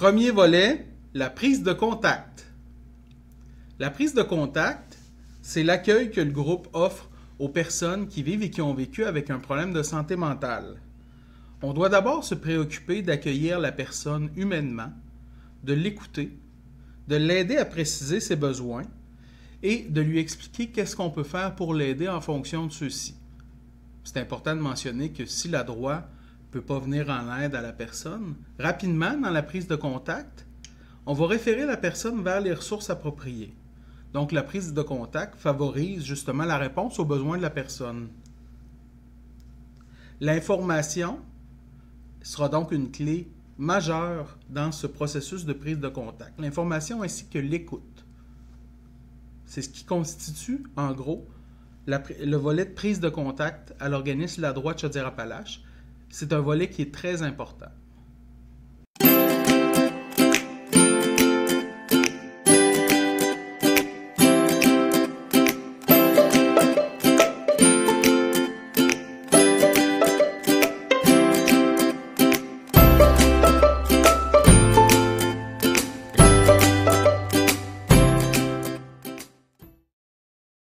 Premier volet, la prise de contact. La prise de contact, c'est l'accueil que le groupe offre aux personnes qui vivent et qui ont vécu avec un problème de santé mentale. On doit d'abord se préoccuper d'accueillir la personne humainement, de l'écouter, de l'aider à préciser ses besoins et de lui expliquer qu'est-ce qu'on peut faire pour l'aider en fonction de ceux-ci. C'est important de mentionner que si la droit peut pas venir en aide à la personne, rapidement, dans la prise de contact, on va référer la personne vers les ressources appropriées. Donc, la prise de contact favorise justement la réponse aux besoins de la personne. L'information sera donc une clé majeure dans ce processus de prise de contact. L'information ainsi que l'écoute. C'est ce qui constitue, en gros, le volet de prise de contact à l'organisme La Droite Chaudière-Appalaches. C'est un volet qui est très important.